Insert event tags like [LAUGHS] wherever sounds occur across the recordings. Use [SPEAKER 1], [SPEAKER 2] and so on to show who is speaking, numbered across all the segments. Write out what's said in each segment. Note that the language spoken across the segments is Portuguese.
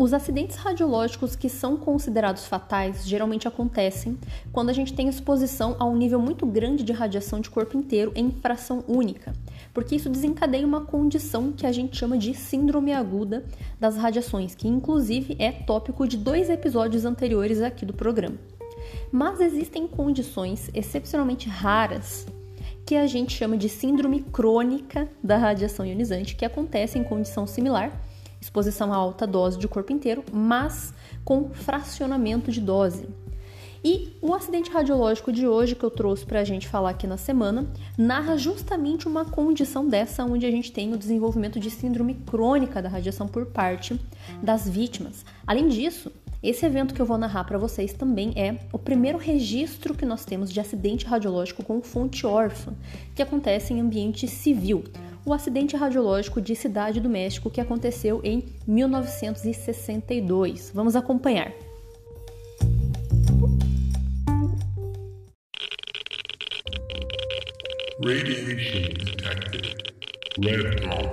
[SPEAKER 1] Os acidentes radiológicos que são considerados fatais geralmente acontecem quando a gente tem exposição a um nível muito grande de radiação de corpo inteiro em fração única, porque isso desencadeia uma condição que a gente chama de síndrome aguda das radiações, que inclusive é tópico de dois episódios anteriores aqui do programa. Mas existem condições excepcionalmente raras que a gente chama de síndrome crônica da radiação ionizante, que acontece em condição similar exposição a alta dose de corpo inteiro, mas com fracionamento de dose. E o acidente radiológico de hoje que eu trouxe para a gente falar aqui na semana narra justamente uma condição dessa onde a gente tem o desenvolvimento de síndrome crônica da radiação por parte das vítimas. Além disso, esse evento que eu vou narrar para vocês também é o primeiro registro que nós temos de acidente radiológico com fonte órfã, que acontece em ambiente civil, o acidente radiológico de Cidade do México que aconteceu em 1962. Vamos acompanhar. Radiation detected. Red dawn.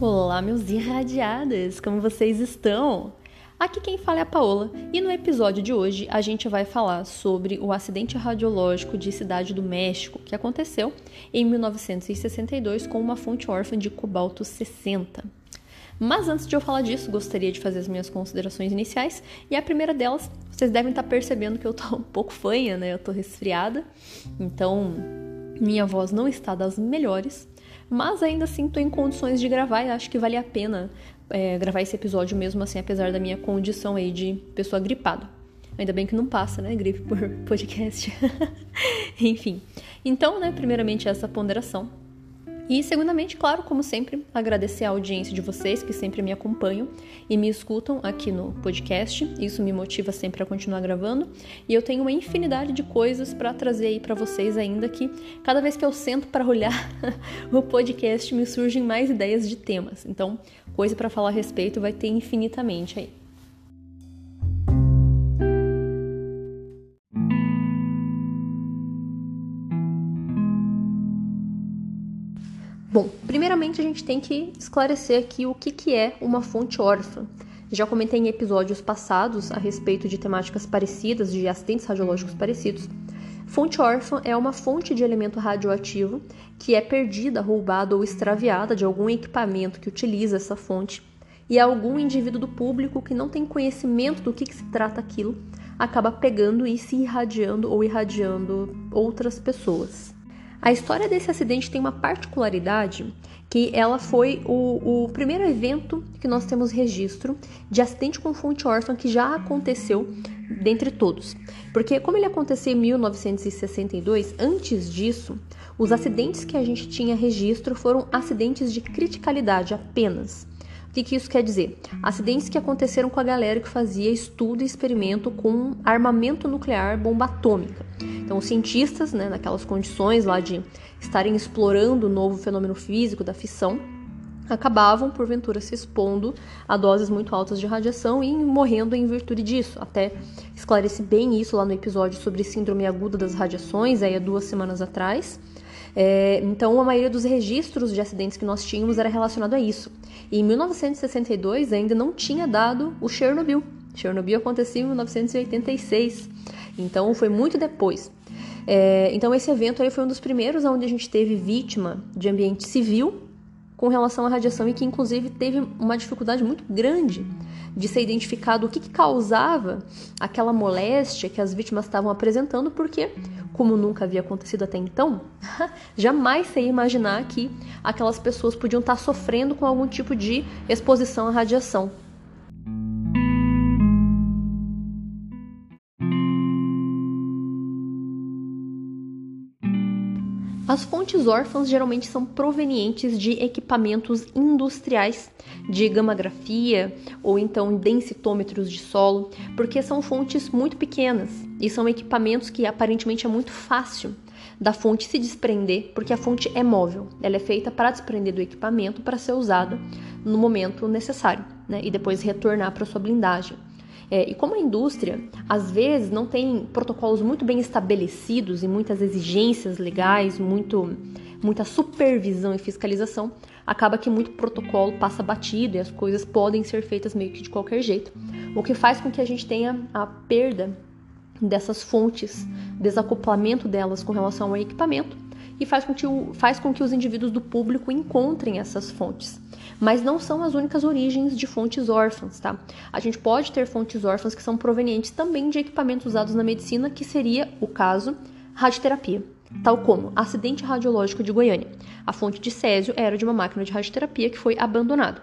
[SPEAKER 1] Olá, meus irradiadas! Como vocês estão? Aqui quem fala é a Paola e no episódio de hoje a gente vai falar sobre o acidente radiológico de Cidade do México que aconteceu em 1962 com uma fonte órfã de cobalto 60. Mas antes de eu falar disso, gostaria de fazer as minhas considerações iniciais e a primeira delas, vocês devem estar percebendo que eu tô [LAUGHS] um pouco fanha, né? Eu tô resfriada, então minha voz não está das melhores, mas ainda assim estou em condições de gravar e acho que vale a pena é, gravar esse episódio mesmo assim, apesar da minha condição aí de pessoa gripada. Ainda bem que não passa, né? Gripe por [LAUGHS] podcast. [LAUGHS] Enfim. Então, né, primeiramente essa ponderação. E, segundamente, claro, como sempre, agradecer a audiência de vocês que sempre me acompanham e me escutam aqui no podcast. Isso me motiva sempre a continuar gravando. E eu tenho uma infinidade de coisas para trazer aí para vocês ainda que cada vez que eu sento para olhar [LAUGHS] o podcast me surgem mais ideias de temas. Então, coisa para falar a respeito vai ter infinitamente aí. Bom, primeiramente a gente tem que esclarecer aqui o que, que é uma fonte órfã. Já comentei em episódios passados a respeito de temáticas parecidas, de acidentes radiológicos parecidos. Fonte órfã é uma fonte de elemento radioativo que é perdida, roubada ou extraviada de algum equipamento que utiliza essa fonte e algum indivíduo do público que não tem conhecimento do que, que se trata aquilo acaba pegando e se irradiando ou irradiando outras pessoas. A história desse acidente tem uma particularidade que ela foi o, o, primeiro evento que nós temos registro de acidente com fonte órfã que já aconteceu dentre todos. Porque como ele aconteceu em 1962, antes disso, os acidentes que a gente tinha registro foram acidentes de criticalidade apenas. O que, que isso quer dizer? Acidentes que aconteceram com a galera que fazia estudo e experimento com armamento nuclear, bomba atômica. Então, os cientistas, né, naquelas condições lá de estarem explorando o novo fenômeno físico da fissão, acabavam, porventura, se expondo a doses muito altas de radiação e morrendo em virtude disso. Até esclareci bem isso lá no episódio sobre síndrome aguda das radiações, aí há duas semanas atrás. É, então, a maioria dos registros de acidentes que nós tínhamos era relacionado a isso. E em 1962 ainda não tinha dado o Chernobyl. Chernobyl aconteceu em 1986, então foi muito depois. É, então esse evento aí foi um dos primeiros onde a gente teve vítima de ambiente civil com relação à radiação e que inclusive teve uma dificuldade muito grande de ser identificado o que, que causava aquela moléstia que as vítimas estavam apresentando, porque, como nunca havia acontecido até então, [LAUGHS] jamais se ia imaginar que aquelas pessoas podiam estar sofrendo com algum tipo de exposição à radiação. As fontes órfãs geralmente são provenientes de equipamentos industriais de gamografia ou então densitômetros de solo, porque são fontes muito pequenas e são equipamentos que aparentemente é muito fácil da fonte se desprender, porque a fonte é móvel, ela é feita para desprender do equipamento para ser usada no momento necessário né, e depois retornar para sua blindagem. É, e como a indústria, às vezes, não tem protocolos muito bem estabelecidos e muitas exigências legais, muito, muita supervisão e fiscalização, acaba que muito protocolo passa batido e as coisas podem ser feitas meio que de qualquer jeito, o que faz com que a gente tenha a perda dessas fontes, desacoplamento delas com relação ao equipamento e faz com que, o, faz com que os indivíduos do público encontrem essas fontes mas não são as únicas origens de fontes órfãs, tá? A gente pode ter fontes órfãs que são provenientes também de equipamentos usados na medicina, que seria o caso radioterapia, tal como acidente radiológico de Goiânia. A fonte de césio era de uma máquina de radioterapia que foi abandonada.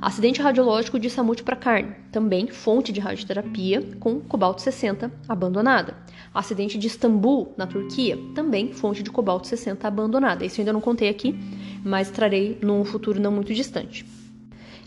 [SPEAKER 1] Acidente radiológico de Samut para carne, também fonte de radioterapia com cobalto 60 abandonada. Acidente de Istambul, na Turquia, também fonte de cobalto 60 abandonada. Isso eu ainda não contei aqui, mas trarei num futuro não muito distante.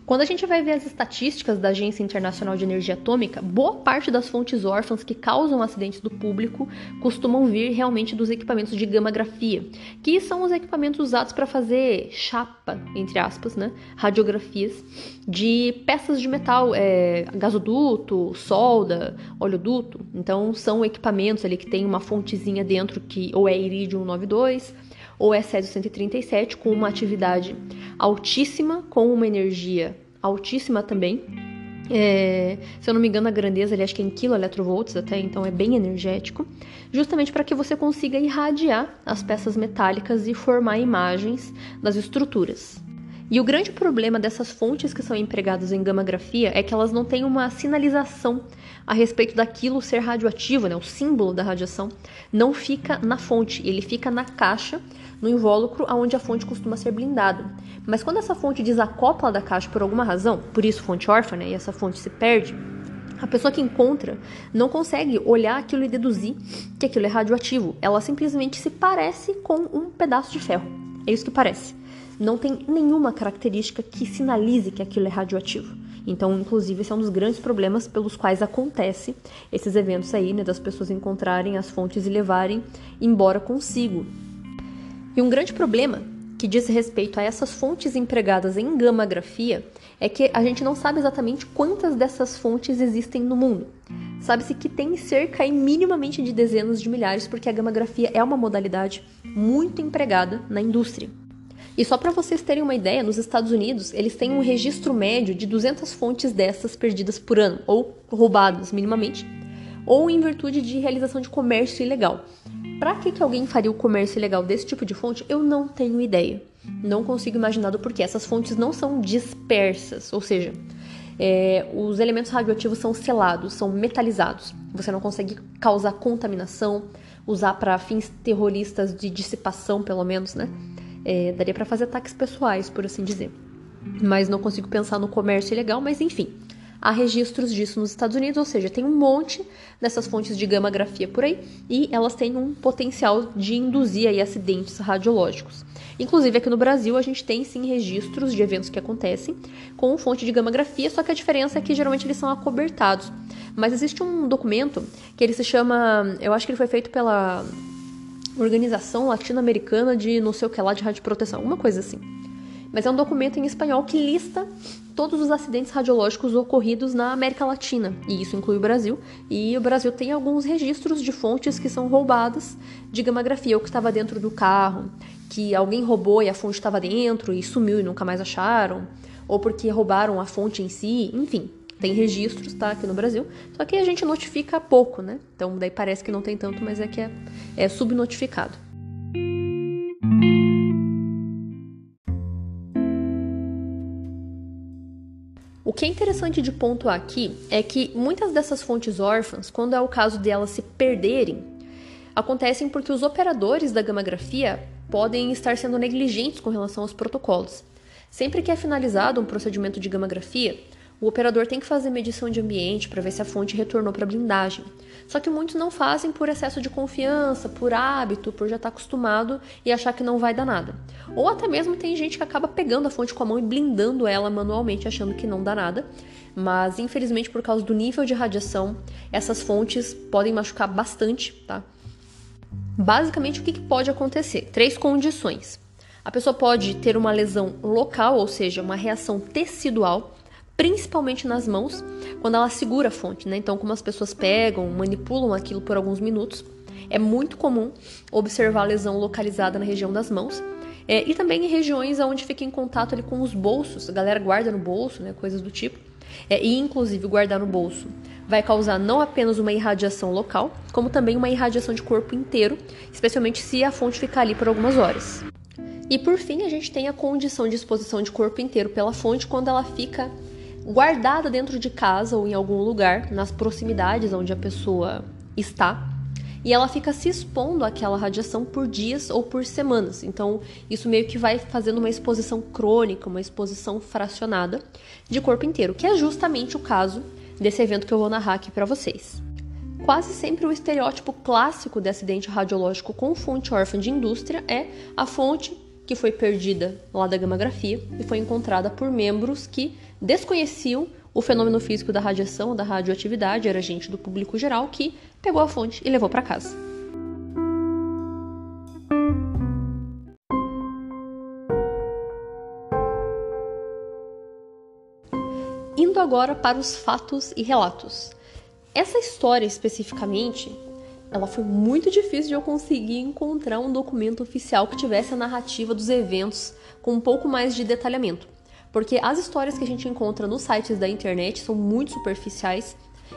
[SPEAKER 1] Quando a gente vai ver as estatísticas da Agência Internacional de Energia Atômica, boa parte das fontes órfãs que causam acidentes do público costumam vir realmente dos equipamentos de gama-grafia, que são os equipamentos usados para fazer chapa, entre aspas, né, radiografias de peças de metal, é, gasoduto, solda, oleoduto. Então são equipamentos ali que tem uma fontezinha dentro que ou é irídio 192 ou é Césio 137 com uma atividade altíssima, com uma energia altíssima também. É, se eu não me engano, a grandeza ele acho que é em kV até, então é bem energético, justamente para que você consiga irradiar as peças metálicas e formar imagens das estruturas. E o grande problema dessas fontes que são empregadas em gamografia é que elas não têm uma sinalização a respeito daquilo ser radioativo, né? O símbolo da radiação não fica na fonte, ele fica na caixa no invólucro onde a fonte costuma ser blindada. Mas quando essa fonte desacopla da caixa por alguma razão, por isso fonte órfã, né, e essa fonte se perde, a pessoa que encontra não consegue olhar aquilo e deduzir que aquilo é radioativo. Ela simplesmente se parece com um pedaço de ferro. É isso que parece. Não tem nenhuma característica que sinalize que aquilo é radioativo. Então, inclusive, esse é um dos grandes problemas pelos quais acontece esses eventos aí, né, das pessoas encontrarem as fontes e levarem embora consigo e um grande problema que diz respeito a essas fontes empregadas em gamografia é que a gente não sabe exatamente quantas dessas fontes existem no mundo. Sabe-se que tem cerca e minimamente de dezenas de milhares, porque a gamografia é uma modalidade muito empregada na indústria. E só para vocês terem uma ideia, nos Estados Unidos, eles têm um registro médio de 200 fontes dessas perdidas por ano, ou roubadas minimamente, ou em virtude de realização de comércio ilegal. Para que, que alguém faria o comércio ilegal desse tipo de fonte? Eu não tenho ideia. Não consigo imaginar do porquê. Essas fontes não são dispersas, ou seja, é, os elementos radioativos são selados, são metalizados. Você não consegue causar contaminação, usar para fins terroristas de dissipação, pelo menos, né? É, daria para fazer ataques pessoais, por assim dizer. Mas não consigo pensar no comércio ilegal, mas enfim há registros disso nos Estados Unidos, ou seja, tem um monte dessas fontes de gama-grafia por aí e elas têm um potencial de induzir aí acidentes radiológicos. Inclusive aqui no Brasil a gente tem sim registros de eventos que acontecem com fonte de gama-grafia, só que a diferença é que geralmente eles são acobertados. Mas existe um documento que ele se chama, eu acho que ele foi feito pela Organização Latino-Americana de não sei o que lá de radioproteção, uma coisa assim. Mas é um documento em espanhol que lista todos os acidentes radiológicos ocorridos na América Latina, e isso inclui o Brasil. E o Brasil tem alguns registros de fontes que são roubadas de gamografia, ou que estava dentro do carro, que alguém roubou e a fonte estava dentro e sumiu e nunca mais acharam, ou porque roubaram a fonte em si, enfim. Tem registros, tá, aqui no Brasil, só que a gente notifica pouco, né? Então daí parece que não tem tanto, mas é que é, é subnotificado. Que é interessante de pontuar aqui é que muitas dessas fontes órfãs, quando é o caso de elas se perderem, acontecem porque os operadores da gamografia podem estar sendo negligentes com relação aos protocolos. Sempre que é finalizado um procedimento de gamografia, o operador tem que fazer medição de ambiente para ver se a fonte retornou para a blindagem. Só que muitos não fazem por excesso de confiança, por hábito, por já estar tá acostumado e achar que não vai dar nada. Ou até mesmo tem gente que acaba pegando a fonte com a mão e blindando ela manualmente, achando que não dá nada. Mas infelizmente, por causa do nível de radiação, essas fontes podem machucar bastante, tá? Basicamente, o que, que pode acontecer? Três condições. A pessoa pode ter uma lesão local, ou seja, uma reação tecidual principalmente nas mãos, quando ela segura a fonte, né? Então, como as pessoas pegam, manipulam aquilo por alguns minutos, é muito comum observar lesão localizada na região das mãos. É, e também em regiões onde fica em contato ali com os bolsos, a galera guarda no bolso, né, coisas do tipo. É, e inclusive guardar no bolso vai causar não apenas uma irradiação local, como também uma irradiação de corpo inteiro, especialmente se a fonte ficar ali por algumas horas. E por fim, a gente tem a condição de exposição de corpo inteiro pela fonte quando ela fica guardada dentro de casa ou em algum lugar, nas proximidades onde a pessoa está, e ela fica se expondo àquela radiação por dias ou por semanas. Então, isso meio que vai fazendo uma exposição crônica, uma exposição fracionada de corpo inteiro, que é justamente o caso desse evento que eu vou narrar aqui para vocês. Quase sempre o estereótipo clássico de acidente radiológico com fonte órfã de indústria é a fonte que foi perdida lá da gamografia e foi encontrada por membros que desconheciam o fenômeno físico da radiação, da radioatividade, era gente do público geral que pegou a fonte e levou para casa. Indo agora para os fatos e relatos. Essa história especificamente ela foi muito difícil de eu conseguir encontrar um documento oficial que tivesse a narrativa dos eventos com um pouco mais de detalhamento. Porque as histórias que a gente encontra nos sites da internet são muito superficiais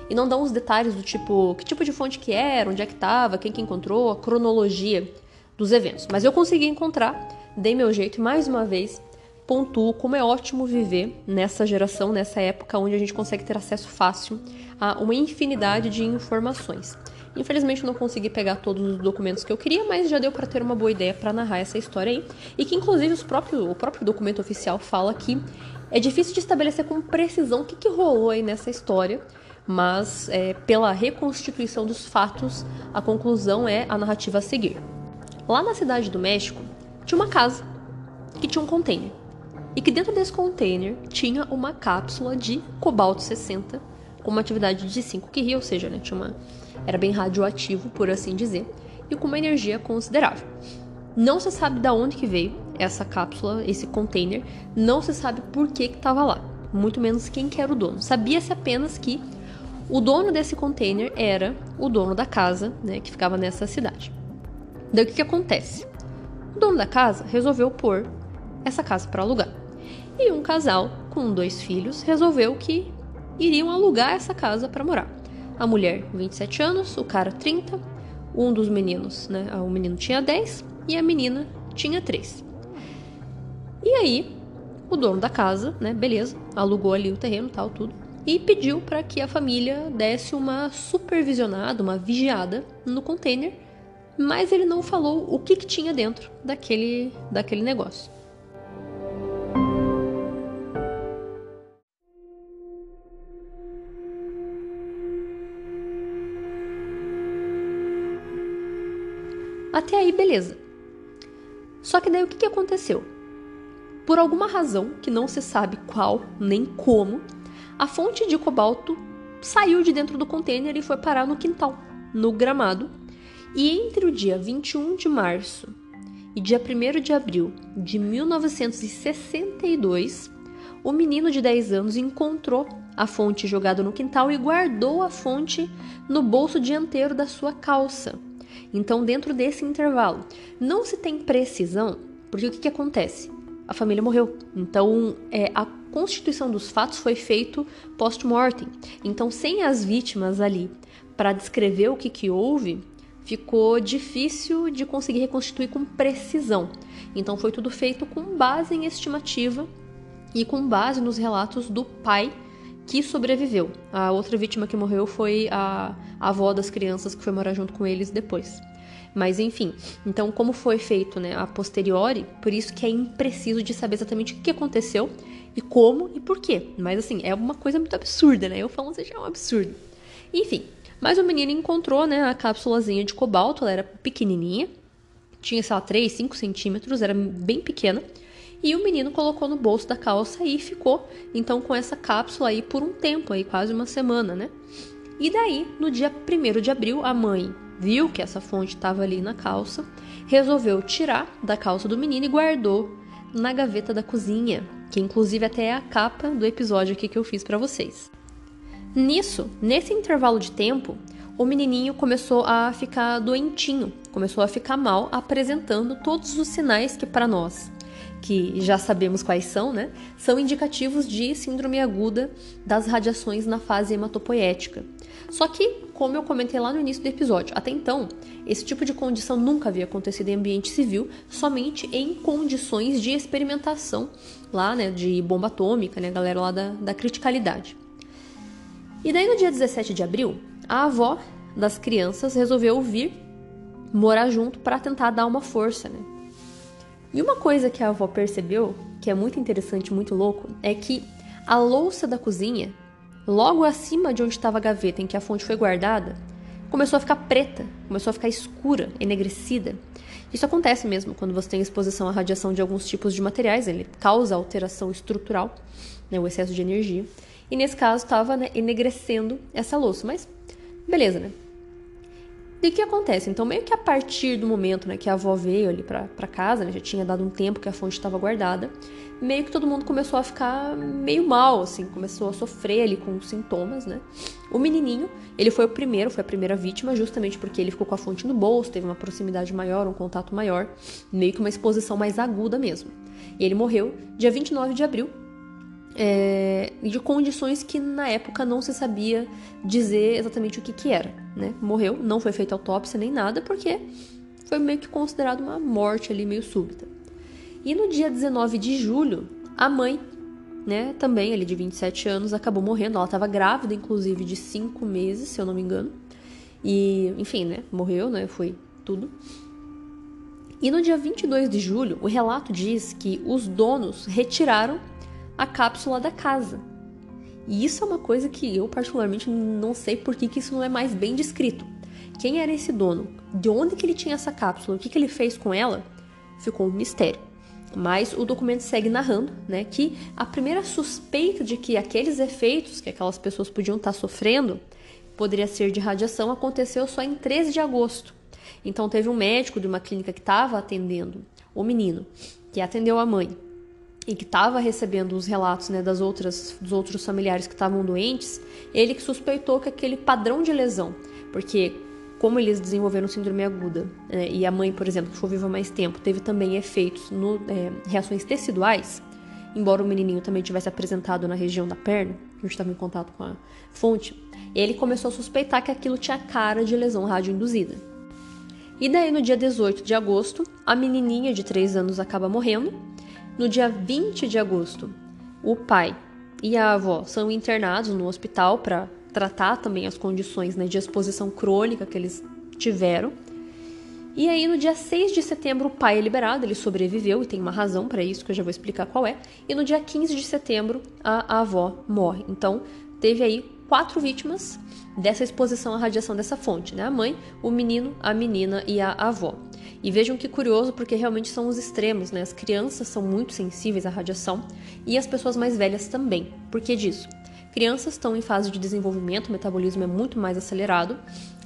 [SPEAKER 1] e não dão os detalhes do tipo que tipo de fonte que era, onde é que estava, quem que encontrou, a cronologia dos eventos. Mas eu consegui encontrar, dei meu jeito e mais uma vez pontuo como é ótimo viver nessa geração, nessa época onde a gente consegue ter acesso fácil a uma infinidade de informações. Infelizmente não consegui pegar todos os documentos que eu queria, mas já deu para ter uma boa ideia para narrar essa história aí. E que inclusive os próprios, o próprio documento oficial fala que é difícil de estabelecer com precisão o que, que rolou aí nessa história, mas é, pela reconstituição dos fatos, a conclusão é a narrativa a seguir. Lá na cidade do México, tinha uma casa que tinha um container. E que dentro desse container tinha uma cápsula de cobalto 60 com uma atividade de 5 Curie, ou seja, né, tinha uma era bem radioativo, por assim dizer, e com uma energia considerável. Não se sabe de onde que veio essa cápsula, esse container, não se sabe por que estava lá, muito menos quem que era o dono. Sabia-se apenas que o dono desse container era o dono da casa, né, que ficava nessa cidade. Daí o que, que acontece? O dono da casa resolveu pôr essa casa para alugar. E um casal com dois filhos resolveu que iriam alugar essa casa para morar. A mulher, 27 anos, o cara, 30. Um dos meninos, né? O menino tinha 10 e a menina tinha 3. E aí, o dono da casa, né? Beleza, alugou ali o terreno, tal, tudo. E pediu para que a família desse uma supervisionada, uma vigiada no container, mas ele não falou o que, que tinha dentro daquele, daquele negócio. Até aí, beleza. Só que daí o que, que aconteceu? Por alguma razão, que não se sabe qual nem como, a fonte de cobalto saiu de dentro do container e foi parar no quintal, no gramado. E entre o dia 21 de março e dia 1 de abril de 1962, o menino de 10 anos encontrou a fonte jogada no quintal e guardou a fonte no bolso dianteiro da sua calça. Então, dentro desse intervalo, não se tem precisão, porque o que, que acontece? A família morreu. Então, é, a constituição dos fatos foi feito post-mortem. Então, sem as vítimas ali para descrever o que, que houve, ficou difícil de conseguir reconstituir com precisão. Então, foi tudo feito com base em estimativa e com base nos relatos do pai que sobreviveu. A outra vítima que morreu foi a, a avó das crianças que foi morar junto com eles depois. Mas enfim, então como foi feito, né, a posteriori, por isso que é impreciso de saber exatamente o que aconteceu e como e por quê. Mas assim, é uma coisa muito absurda, né? Eu falo já é um absurdo. Enfim, mas o menino encontrou, né, a cápsulazinha de cobalto, ela era pequenininha, tinha, sei lá, 3, 5 centímetros, era bem pequena. E o menino colocou no bolso da calça e ficou então com essa cápsula aí por um tempo, aí quase uma semana, né? E daí, no dia 1 de abril, a mãe viu que essa fonte estava ali na calça, resolveu tirar da calça do menino e guardou na gaveta da cozinha. que inclusive até é a capa do episódio aqui que eu fiz para vocês. Nisso, nesse intervalo de tempo, o menininho começou a ficar doentinho, começou a ficar mal, apresentando todos os sinais que para nós, que já sabemos quais são, né, são indicativos de síndrome aguda das radiações na fase hematopoética. Só que, como eu comentei lá no início do episódio, até então, esse tipo de condição nunca havia acontecido em ambiente civil, somente em condições de experimentação lá, né, de bomba atômica, né, galera lá da, da criticalidade. E daí no dia 17 de abril, a avó das crianças resolveu vir morar junto para tentar dar uma força, né? E uma coisa que a avó percebeu, que é muito interessante, muito louco, é que a louça da cozinha, logo acima de onde estava a gaveta em que a fonte foi guardada, começou a ficar preta, começou a ficar escura, enegrecida. Isso acontece mesmo quando você tem exposição à radiação de alguns tipos de materiais, ele causa alteração estrutural, né, o excesso de energia. E nesse caso estava né, enegrecendo essa louça, mas beleza, né? E o que acontece? Então, meio que a partir do momento né, que a avó veio ali para casa, né, já tinha dado um tempo que a fonte estava guardada, meio que todo mundo começou a ficar meio mal, assim, começou a sofrer ali com sintomas, né? O menininho, ele foi o primeiro, foi a primeira vítima, justamente porque ele ficou com a fonte no bolso, teve uma proximidade maior, um contato maior, meio que uma exposição mais aguda mesmo. E ele morreu dia 29 de abril é, de condições que na época não se sabia dizer exatamente o que, que era. Né? Morreu, não foi feita autópsia nem nada, porque foi meio que considerado uma morte ali meio súbita. E no dia 19 de julho, a mãe, né, também ali de 27 anos, acabou morrendo. Ela estava grávida, inclusive, de 5 meses, se eu não me engano. E, enfim, né, morreu, né, foi tudo. E no dia 22 de julho, o relato diz que os donos retiraram a cápsula da casa. E isso é uma coisa que eu particularmente não sei por que, que isso não é mais bem descrito. Quem era esse dono? De onde que ele tinha essa cápsula? O que, que ele fez com ela? Ficou um mistério. Mas o documento segue narrando né, que a primeira suspeita de que aqueles efeitos que aquelas pessoas podiam estar sofrendo poderia ser de radiação aconteceu só em 13 de agosto. Então teve um médico de uma clínica que estava atendendo o menino, que atendeu a mãe, e que estava recebendo os relatos né, das outras, dos outros familiares que estavam doentes, ele que suspeitou que aquele padrão de lesão, porque como eles desenvolveram síndrome aguda né, e a mãe, por exemplo, que ficou viva mais tempo, teve também efeitos no é, reações teciduais, embora o menininho também tivesse apresentado na região da perna, a gente estava em contato com a fonte, ele começou a suspeitar que aquilo tinha cara de lesão radioinduzida. E daí, no dia 18 de agosto, a menininha de 3 anos acaba morrendo no dia 20 de agosto, o pai e a avó são internados no hospital para tratar também as condições né, de exposição crônica que eles tiveram. E aí, no dia 6 de setembro, o pai é liberado, ele sobreviveu e tem uma razão para isso que eu já vou explicar qual é. E no dia 15 de setembro, a, a avó morre. Então, teve aí quatro vítimas dessa exposição à radiação dessa fonte, né? A mãe, o menino, a menina e a avó. E vejam que curioso, porque realmente são os extremos, né? As crianças são muito sensíveis à radiação e as pessoas mais velhas também. Por que disso? Crianças estão em fase de desenvolvimento, o metabolismo é muito mais acelerado,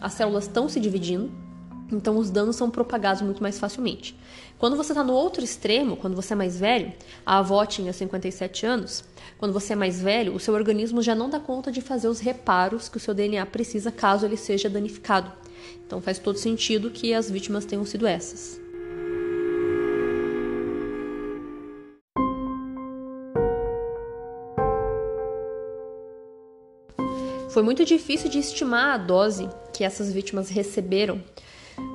[SPEAKER 1] as células estão se dividindo, então os danos são propagados muito mais facilmente. Quando você está no outro extremo, quando você é mais velho, a avó tinha 57 anos, quando você é mais velho, o seu organismo já não dá conta de fazer os reparos que o seu DNA precisa caso ele seja danificado. Então faz todo sentido que as vítimas tenham sido essas. Foi muito difícil de estimar a dose que essas vítimas receberam,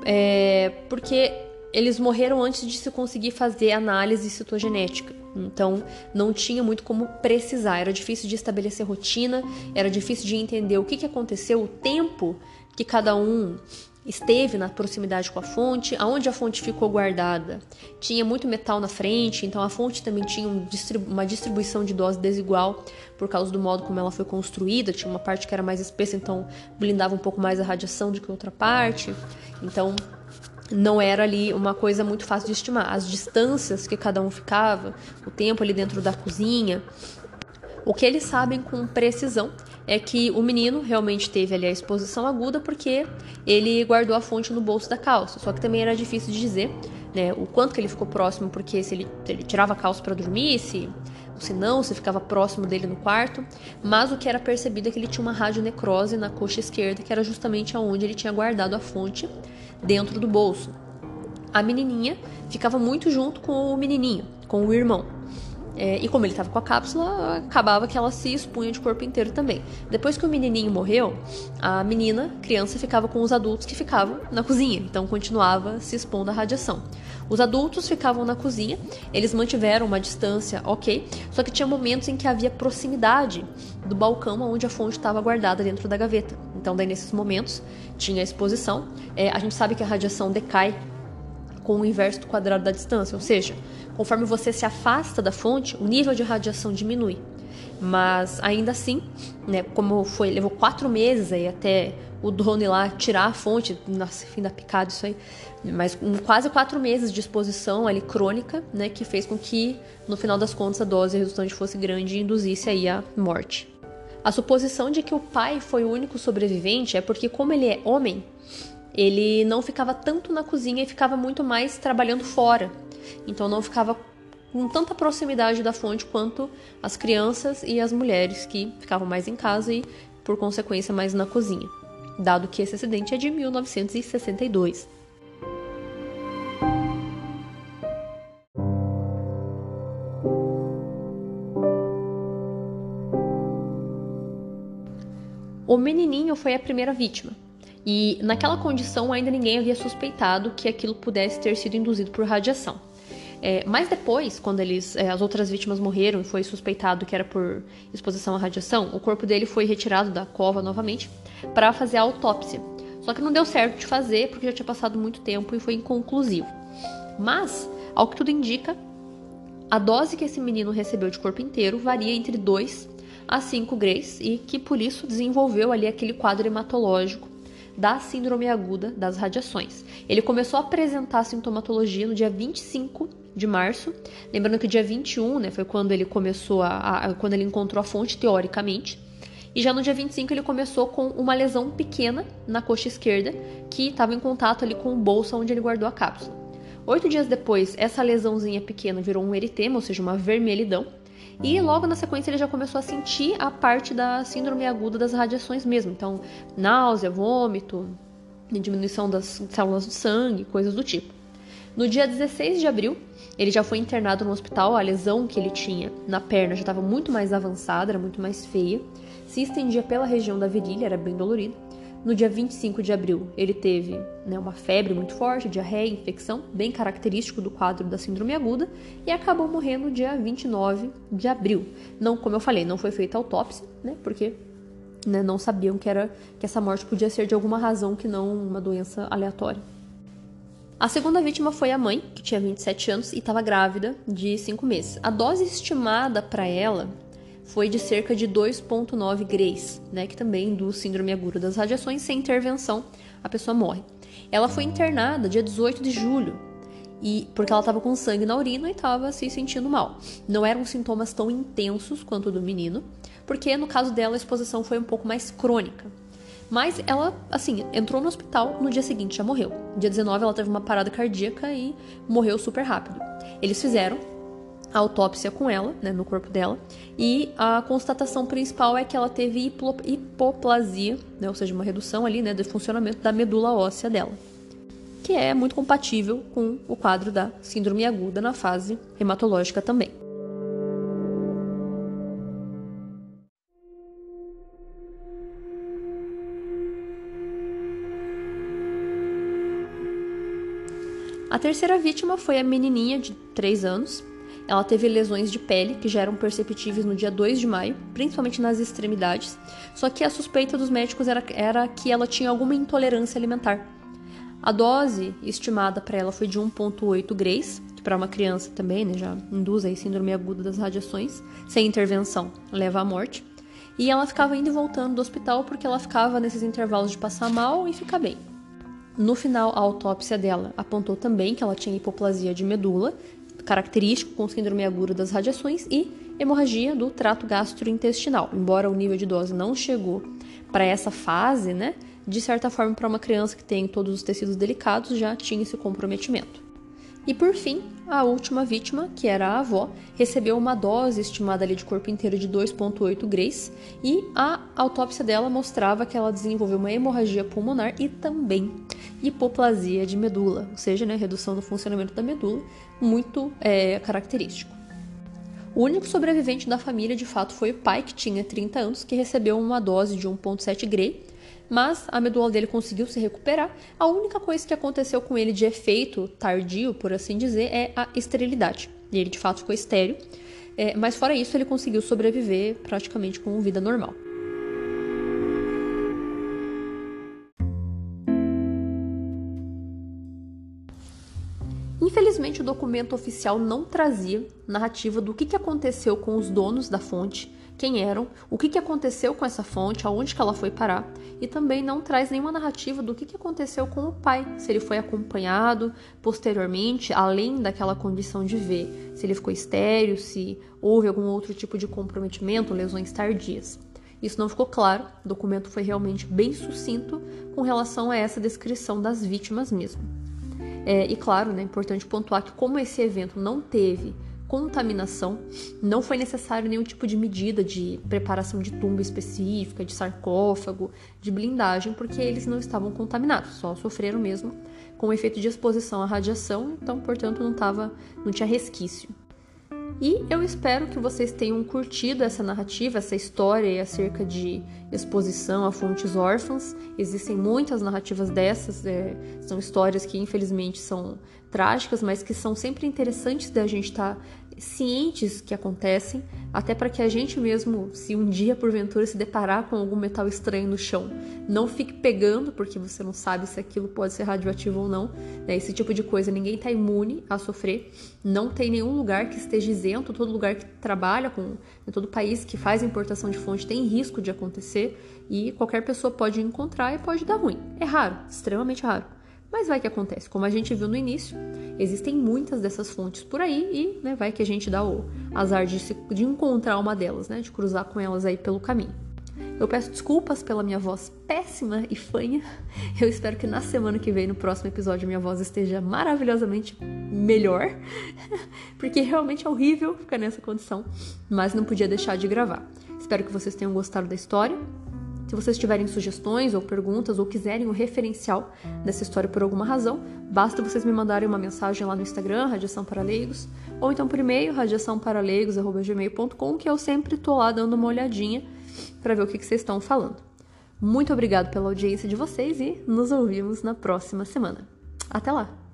[SPEAKER 1] é, porque eles morreram antes de se conseguir fazer análise citogenética. Então, não tinha muito como precisar. Era difícil de estabelecer rotina, era difícil de entender o que, que aconteceu, o tempo que cada um esteve na proximidade com a fonte, aonde a fonte ficou guardada. Tinha muito metal na frente, então a fonte também tinha uma distribuição de dose desigual por causa do modo como ela foi construída. Tinha uma parte que era mais espessa, então blindava um pouco mais a radiação do que outra parte. Então não era ali uma coisa muito fácil de estimar. As distâncias que cada um ficava, o tempo ali dentro da cozinha. O que eles sabem com precisão é que o menino realmente teve ali a exposição aguda porque ele guardou a fonte no bolso da calça. Só que também era difícil de dizer né, o quanto que ele ficou próximo, porque se ele, se ele tirava a calça para dormir, se se não, se ficava próximo dele no quarto, mas o que era percebido é que ele tinha uma radionecrose na coxa esquerda, que era justamente aonde ele tinha guardado a fonte dentro do bolso. A menininha ficava muito junto com o menininho, com o irmão. É, e como ele estava com a cápsula, acabava que ela se expunha de corpo inteiro também. Depois que o menininho morreu, a menina, criança, ficava com os adultos que ficavam na cozinha, então continuava se expondo à radiação. Os adultos ficavam na cozinha, eles mantiveram uma distância ok, só que tinha momentos em que havia proximidade do balcão onde a fonte estava guardada dentro da gaveta. Então, daí nesses momentos tinha exposição. É, a gente sabe que a radiação decai com o inverso do quadrado da distância, ou seja, conforme você se afasta da fonte, o nível de radiação diminui. Mas ainda assim, né, como foi, levou quatro meses aí até o drone lá tirar a fonte, nossa, fim da picada isso aí, mas um, quase quatro meses de exposição ali crônica, né, que fez com que no final das contas a dose resultante fosse grande e induzisse aí a morte. A suposição de que o pai foi o único sobrevivente é porque como ele é homem, ele não ficava tanto na cozinha e ficava muito mais trabalhando fora. Então não ficava com tanta proximidade da fonte quanto as crianças e as mulheres que ficavam mais em casa e, por consequência, mais na cozinha, dado que esse acidente é de 1962. O menininho foi a primeira vítima, e naquela condição ainda ninguém havia suspeitado que aquilo pudesse ter sido induzido por radiação. É, mas depois, quando eles, é, as outras vítimas morreram e foi suspeitado que era por exposição à radiação, o corpo dele foi retirado da cova novamente para fazer a autópsia. Só que não deu certo de fazer porque já tinha passado muito tempo e foi inconclusivo. Mas, ao que tudo indica, a dose que esse menino recebeu de corpo inteiro varia entre 2 a 5 grays e que por isso desenvolveu ali aquele quadro hematológico da síndrome aguda das radiações. Ele começou a apresentar sintomatologia no dia 25 de março, lembrando que o dia 21, né, foi quando ele começou a, a quando ele encontrou a fonte teoricamente. E já no dia 25 ele começou com uma lesão pequena na coxa esquerda, que estava em contato ali com o bolso onde ele guardou a cápsula. Oito dias depois, essa lesãozinha pequena virou um eritema, ou seja, uma vermelhidão, e logo na sequência ele já começou a sentir a parte da síndrome aguda das radiações mesmo. Então, náusea, vômito, diminuição das células do sangue, coisas do tipo. No dia 16 de abril, ele já foi internado no hospital. A lesão que ele tinha na perna já estava muito mais avançada, era muito mais feia. Se estendia pela região da virilha, era bem dolorido. No dia 25 de abril, ele teve né, uma febre muito forte, diarreia, infecção, bem característico do quadro da síndrome aguda, e acabou morrendo no dia 29 de abril. Não, como eu falei, não foi feita autópsia, né, porque né, não sabiam que, era, que essa morte podia ser de alguma razão que não uma doença aleatória. A segunda vítima foi a mãe, que tinha 27 anos e estava grávida de 5 meses. A dose estimada para ela foi de cerca de 2,9 grays, né, que também induz síndrome aguda das radiações. Sem intervenção, a pessoa morre. Ela foi internada dia 18 de julho, e porque ela estava com sangue na urina e estava se sentindo mal. Não eram sintomas tão intensos quanto o do menino, porque no caso dela a exposição foi um pouco mais crônica. Mas ela, assim, entrou no hospital, no dia seguinte já morreu. Dia 19 ela teve uma parada cardíaca e morreu super rápido. Eles fizeram a autópsia com ela, né, no corpo dela, e a constatação principal é que ela teve hipoplasia, né, ou seja, uma redução ali, né, do funcionamento da medula óssea dela, que é muito compatível com o quadro da síndrome aguda na fase hematológica também. A terceira vítima foi a menininha de 3 anos, ela teve lesões de pele que já eram perceptíveis no dia 2 de maio, principalmente nas extremidades, só que a suspeita dos médicos era, era que ela tinha alguma intolerância alimentar. A dose estimada para ela foi de 1,8 grays, que para uma criança também né, já induz a síndrome aguda das radiações, sem intervenção leva à morte. E ela ficava indo e voltando do hospital porque ela ficava nesses intervalos de passar mal e ficar bem. No final, a autópsia dela apontou também que ela tinha hipoplasia de medula, característico com síndrome aguda das radiações e hemorragia do trato gastrointestinal. Embora o nível de dose não chegou para essa fase, né, de certa forma para uma criança que tem todos os tecidos delicados já tinha esse comprometimento. E por fim, a última vítima, que era a avó, recebeu uma dose estimada ali de corpo inteiro de 2,8 grays e a autópsia dela mostrava que ela desenvolveu uma hemorragia pulmonar e também hipoplasia de medula, ou seja, né, redução do funcionamento da medula, muito é, característico. O único sobrevivente da família, de fato, foi o pai, que tinha 30 anos, que recebeu uma dose de 1,7 gray, mas a medula dele conseguiu se recuperar. A única coisa que aconteceu com ele de efeito tardio, por assim dizer, é a esterilidade. E ele, de fato, ficou estéreo, é, mas fora isso, ele conseguiu sobreviver praticamente com vida normal. Infelizmente, o documento oficial não trazia narrativa do que aconteceu com os donos da fonte, quem eram, o que, que aconteceu com essa fonte, aonde que ela foi parar, e também não traz nenhuma narrativa do que, que aconteceu com o pai, se ele foi acompanhado posteriormente, além daquela condição de ver, se ele ficou estéreo, se houve algum outro tipo de comprometimento, lesões tardias. Isso não ficou claro, o documento foi realmente bem sucinto com relação a essa descrição das vítimas mesmo. É, e claro, né, é importante pontuar que como esse evento não teve contaminação, não foi necessário nenhum tipo de medida de preparação de tumba específica, de sarcófago, de blindagem, porque eles não estavam contaminados, só sofreram mesmo com o efeito de exposição à radiação, então, portanto, não tava, não tinha resquício. E eu espero que vocês tenham curtido essa narrativa, essa história acerca de exposição a fontes órfãs. Existem muitas narrativas dessas, é, são histórias que infelizmente são trágicas, mas que são sempre interessantes da gente estar tá cientes que acontecem, até para que a gente mesmo, se um dia porventura se deparar com algum metal estranho no chão, não fique pegando, porque você não sabe se aquilo pode ser radioativo ou não. Né? Esse tipo de coisa ninguém está imune a sofrer. Não tem nenhum lugar que esteja isento, todo lugar que trabalha com, né, todo país que faz importação de fonte tem risco de acontecer e qualquer pessoa pode encontrar e pode dar ruim. É raro, extremamente raro. Mas vai que acontece, como a gente viu no início, existem muitas dessas fontes por aí e né, vai que a gente dá o azar de, se, de encontrar uma delas, né, de cruzar com elas aí pelo caminho. Eu peço desculpas pela minha voz péssima e fanha. Eu espero que na semana que vem, no próximo episódio, minha voz esteja maravilhosamente melhor, [LAUGHS] porque realmente é horrível ficar nessa condição, mas não podia deixar de gravar. Espero que vocês tenham gostado da história. Se vocês tiverem sugestões ou perguntas ou quiserem um referencial dessa história por alguma razão, basta vocês me mandarem uma mensagem lá no Instagram, Radiação para Leigos, ou então por e-mail, radiaçãoparaleigos.gmail.com, que eu sempre tô lá dando uma olhadinha para ver o que, que vocês estão falando. Muito obrigado pela audiência de vocês e nos ouvimos na próxima semana. Até lá!